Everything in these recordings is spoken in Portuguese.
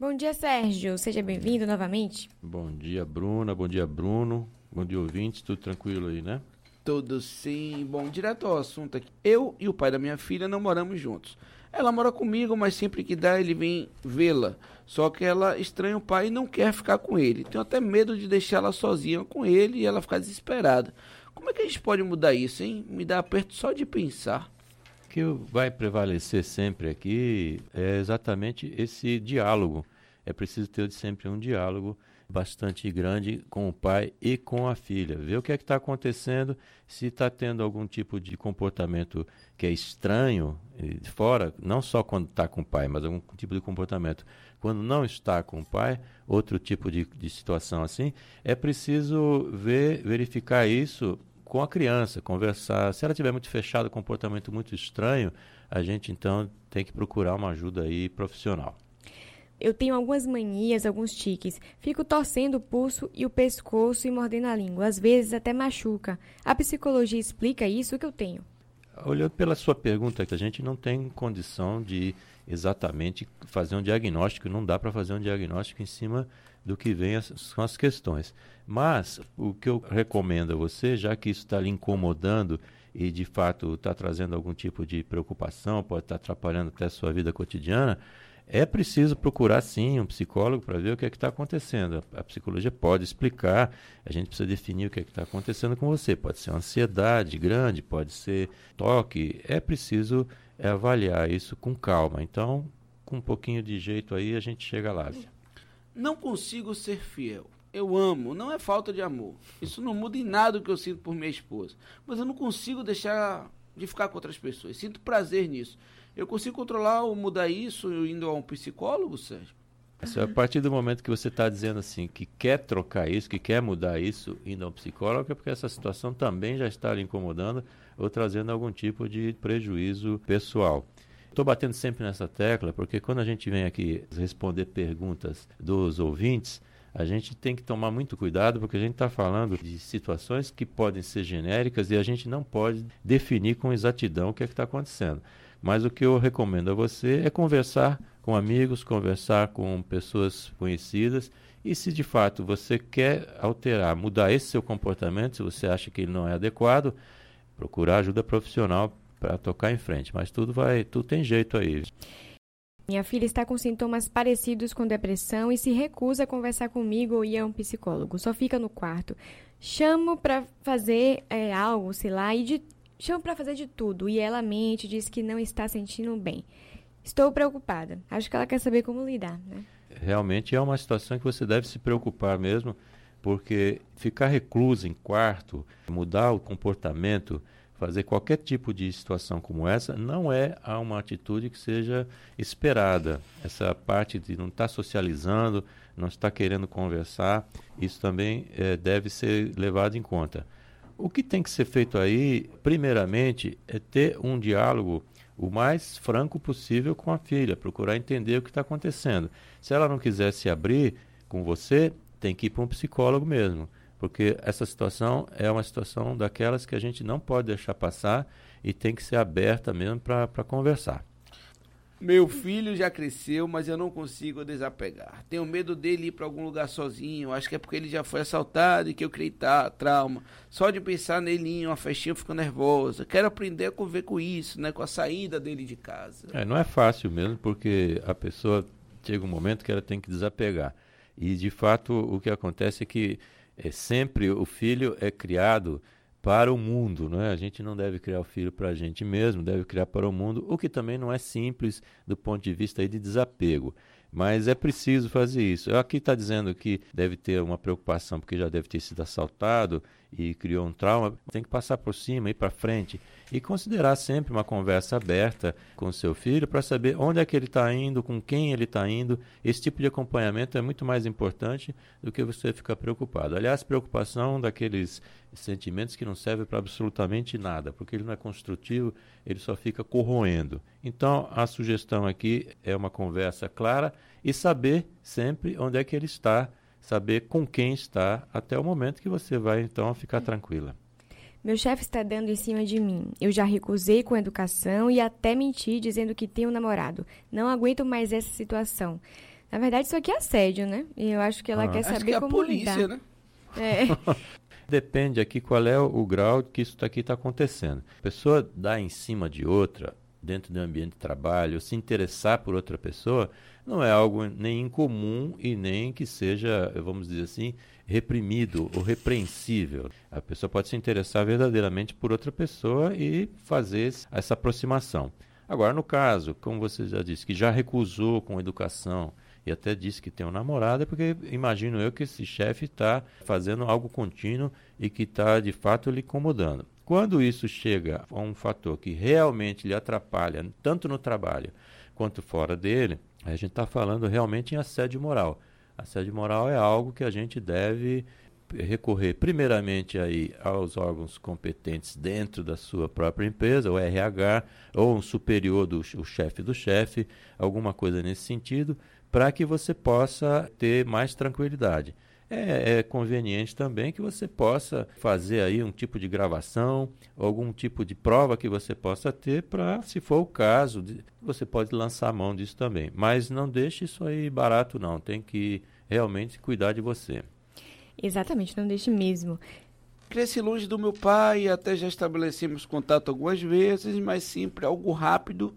Bom dia, Sérgio. Seja bem-vindo novamente. Bom dia, Bruna. Bom dia, Bruno. Bom dia, ouvintes. Tudo tranquilo aí, né? Tudo sim. Bom, direto ao assunto aqui. Eu e o pai da minha filha não moramos juntos. Ela mora comigo, mas sempre que dá ele vem vê-la. Só que ela estranha o pai e não quer ficar com ele. Tenho até medo de deixar ela sozinha com ele e ela ficar desesperada. Como é que a gente pode mudar isso, hein? Me dá aperto só de pensar. Que vai prevalecer sempre aqui é exatamente esse diálogo. É preciso ter sempre um diálogo bastante grande com o pai e com a filha. Ver o que é que está acontecendo, se está tendo algum tipo de comportamento que é estranho fora, não só quando está com o pai, mas algum tipo de comportamento quando não está com o pai, outro tipo de, de situação assim, é preciso ver, verificar isso com a criança, conversar. Se ela tiver muito fechada, comportamento muito estranho, a gente então tem que procurar uma ajuda aí profissional. Eu tenho algumas manias, alguns tiques. Fico torcendo o pulso e o pescoço e mordendo a língua. Às vezes até machuca. A psicologia explica isso que eu tenho. Olhando pela sua pergunta, que a gente não tem condição de exatamente fazer um diagnóstico, não dá para fazer um diagnóstico em cima do que vem as, são as questões. Mas o que eu recomendo a você, já que isso está lhe incomodando e de fato está trazendo algum tipo de preocupação, pode estar tá atrapalhando até a sua vida cotidiana, é preciso procurar sim um psicólogo para ver o que é que está acontecendo. A, a, psicologia pode explicar, a gente precisa definir o que é que está acontecendo com você. Pode ser ansiedade grande, pode ser toque. É preciso avaliar isso com calma. Então, com um pouquinho de jeito aí, a gente chega lá. Não consigo ser fiel. Eu amo, não é falta de amor. Isso não muda em nada o que eu sinto por minha esposa. Mas eu não consigo deixar de ficar com outras pessoas. Sinto prazer nisso. Eu consigo controlar ou mudar isso indo a um psicólogo, Sérgio? a partir do momento que você está dizendo assim que quer trocar isso, que quer mudar isso indo a um psicólogo, é porque essa situação também já está lhe incomodando ou trazendo algum tipo de prejuízo pessoal. Estou batendo sempre nessa tecla porque quando a gente vem aqui responder perguntas dos ouvintes, a gente tem que tomar muito cuidado porque a gente está falando de situações que podem ser genéricas e a gente não pode definir com exatidão o que é está acontecendo. Mas o que eu recomendo a você é conversar com amigos, conversar com pessoas conhecidas e se de fato você quer alterar, mudar esse seu comportamento, se você acha que ele não é adequado, procurar ajuda profissional para tocar em frente. Mas tudo vai, tudo tem jeito aí. Minha filha está com sintomas parecidos com depressão e se recusa a conversar comigo ou ir a um psicólogo. Só fica no quarto. Chamo para fazer é, algo, sei lá, e de, chamo para fazer de tudo e ela mente, diz que não está sentindo bem. Estou preocupada. Acho que ela quer saber como lidar, né? Realmente é uma situação que você deve se preocupar mesmo, porque ficar recluso em quarto, mudar o comportamento, fazer qualquer tipo de situação como essa não é uma atitude que seja esperada. Essa parte de não estar tá socializando, não estar querendo conversar, isso também é, deve ser levado em conta. O que tem que ser feito aí, primeiramente, é ter um diálogo o mais franco possível com a filha, procurar entender o que está acontecendo. Se ela não quiser se abrir com você, tem que ir para um psicólogo mesmo, porque essa situação é uma situação daquelas que a gente não pode deixar passar e tem que ser aberta mesmo para conversar. Meu filho já cresceu, mas eu não consigo desapegar. Tenho medo dele ir para algum lugar sozinho. Acho que é porque ele já foi assaltado e que eu criei trauma. Só de pensar nele em uma festinha eu fico nervosa. Quero aprender a conviver com isso, né? Com a saída dele de casa. É, não é fácil mesmo, porque a pessoa chega um momento que ela tem que desapegar. E de fato o que acontece é que é, sempre o filho é criado para o mundo, não é? A gente não deve criar o filho para a gente mesmo, deve criar para o mundo, o que também não é simples do ponto de vista aí de desapego. Mas é preciso fazer isso. Aqui está dizendo que deve ter uma preocupação porque já deve ter sido assaltado e criou um trauma. Tem que passar por cima, ir para frente e considerar sempre uma conversa aberta com seu filho para saber onde é que ele está indo, com quem ele está indo. Esse tipo de acompanhamento é muito mais importante do que você ficar preocupado. Aliás, preocupação daqueles sentimentos que não servem para absolutamente nada, porque ele não é construtivo, ele só fica corroendo. Então, a sugestão aqui é uma conversa clara e saber sempre onde é que ele está, saber com quem está, até o momento que você vai então ficar tranquila. Meu chefe está dando em cima de mim. Eu já recusei com educação e até menti dizendo que tenho um namorado. Não aguento mais essa situação. Na verdade, isso aqui é assédio, né? E eu acho que ela Ah. quer Acho saber que é a como polícia, lidar. né? É. Depende aqui qual é o, o grau que isso aqui está acontecendo. A pessoa dá em cima de outra, dentro do ambiente de trabalho, se interessar por outra pessoa, não é algo nem incomum e nem que seja, vamos dizer assim, reprimido ou repreensível. A pessoa pode se interessar verdadeiramente por outra pessoa e fazer essa aproximação. Agora, no caso, como você já disse, que já recusou com educação e até disse que tem um namorado, é porque imagino eu que esse chefe está fazendo algo contínuo e que está de fato lhe incomodando. Quando isso chega a um fator que realmente lhe atrapalha, tanto no trabalho quanto fora dele, a gente está falando realmente em assédio moral. Assédio moral é algo que a gente deve recorrer primeiramente aí aos órgãos competentes dentro da sua própria empresa, o RH, ou um superior do o chefe do chefe, alguma coisa nesse sentido, para que você possa ter mais tranquilidade. É, é conveniente também que você possa fazer aí um tipo de gravação, algum tipo de prova que você possa ter para, se for o caso, de- você pode lançar a mão disso também. Mas não deixe isso aí barato não, tem que realmente cuidar de você. Exatamente, não deixe mesmo. Cresci longe do meu pai, até já estabelecemos contato algumas vezes, mas sempre algo rápido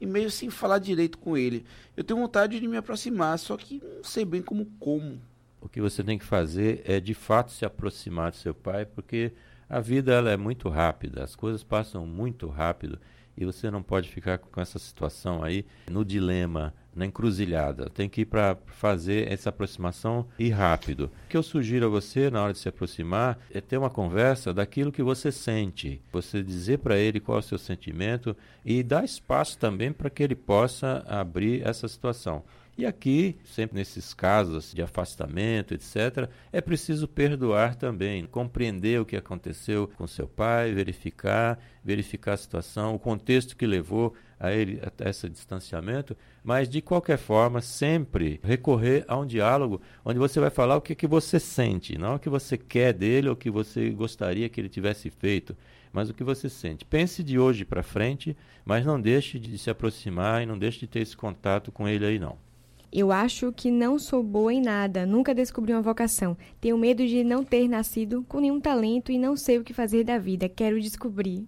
e meio sem falar direito com ele. Eu tenho vontade de me aproximar, só que não sei bem como como. O que você tem que fazer é de fato se aproximar do seu pai, porque a vida ela é muito rápida, as coisas passam muito rápido e você não pode ficar com essa situação aí no dilema, na encruzilhada. Tem que ir para fazer essa aproximação e rápido. O que eu sugiro a você na hora de se aproximar é ter uma conversa daquilo que você sente. Você dizer para ele qual é o seu sentimento e dar espaço também para que ele possa abrir essa situação. E aqui, sempre nesses casos de afastamento, etc., é preciso perdoar também, compreender o que aconteceu com seu pai, verificar, verificar a situação, o contexto que levou a ele até esse distanciamento, mas de qualquer forma, sempre recorrer a um diálogo onde você vai falar o que, que você sente, não o que você quer dele ou o que você gostaria que ele tivesse feito, mas o que você sente. Pense de hoje para frente, mas não deixe de se aproximar e não deixe de ter esse contato com ele aí não. Eu acho que não sou boa em nada, nunca descobri uma vocação. Tenho medo de não ter nascido com nenhum talento e não sei o que fazer da vida. Quero descobrir.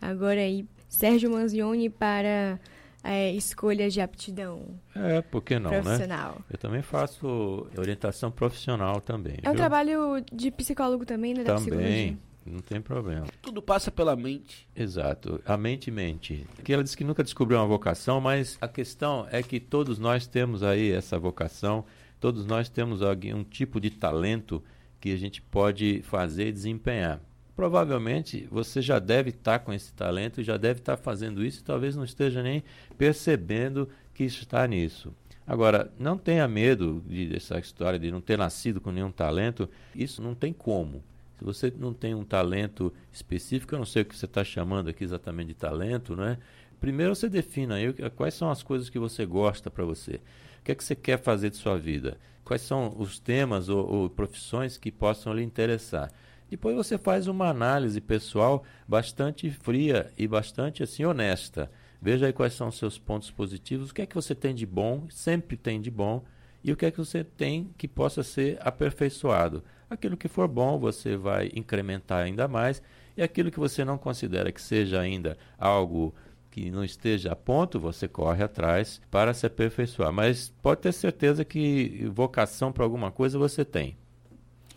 Agora aí, Sérgio Manzioni para é, escolhas de aptidão É, por que não, né? profissional. Eu também faço orientação profissional também. É um viu? trabalho de psicólogo também, né? Também, não tem problema. Tudo passa pela mente. Exato, a mente mente. Que ela disse que nunca descobriu uma vocação, mas a questão é que todos nós temos aí essa vocação, todos nós temos alguém- um tipo de talento que a gente pode fazer e desempenhar. Provavelmente você já deve estar com esse talento, já deve estar fazendo isso, e talvez não esteja nem percebendo que está nisso. Agora, não tenha medo de, dessa história de não ter nascido com nenhum talento, isso não tem como. Se você não tem um talento específico, eu não sei o que você está chamando aqui exatamente de talento, né? Primeiro você defina aí quais são as coisas que você gosta para você. O que é que você quer fazer de sua vida? Quais são os temas ou, ou profissões que possam lhe interessar? Depois você faz uma análise pessoal bastante fria e bastante assim honesta. Veja aí quais são os seus pontos positivos, o que é que você tem de bom, sempre tem de bom, e o que é que você tem que possa ser aperfeiçoado. Aquilo que for bom, você vai incrementar ainda mais, e aquilo que você não considera que seja ainda algo que não esteja a ponto, você corre atrás para se aperfeiçoar. Mas pode ter certeza que vocação para alguma coisa você tem.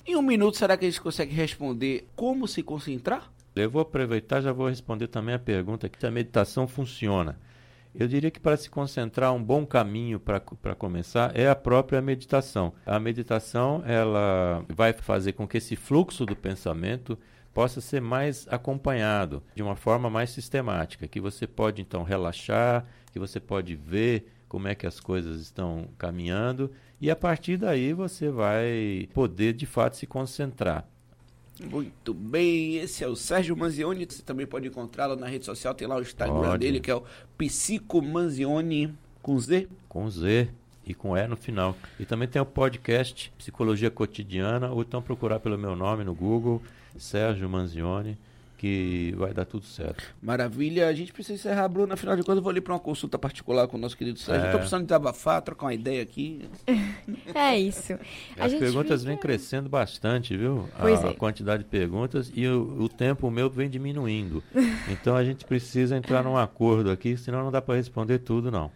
Em um minuto, será que a gente consegue responder como se concentrar? Eu vou aproveitar, já vou responder também a pergunta que se a meditação funciona. Eu diria que para se concentrar, um bom caminho para começar é a própria meditação. A meditação ela vai fazer com que esse fluxo do pensamento possa ser mais acompanhado de uma forma mais sistemática, que você pode então relaxar, que você pode ver como é que as coisas estão caminhando e a partir daí você vai poder de fato se concentrar. Muito bem, esse é o Sérgio Manzioni. Você também pode encontrá-lo na rede social, tem lá o Instagram Pode. dele, que é o Psico Manzioni com Z. com Z e com E no final. E também tem o podcast Psicologia Cotidiana, ou então procurar pelo meu nome no Google, Sérgio Manzioni, que vai dar tudo certo. Maravilha. A gente precisa encerrar, Bruno. Afinal de contas, eu vou ali para uma consulta particular com o nosso querido Sérgio. É. Estou precisando de abafar, trocar uma ideia aqui. É isso. A As gente perguntas fica- vêm crescendo bastante, viu? Pois a, é. quantidade de perguntas e o, o tempo meu vem diminuindo. então a gente precisa entrar num acordo aqui, senão não dá para responder tudo, não.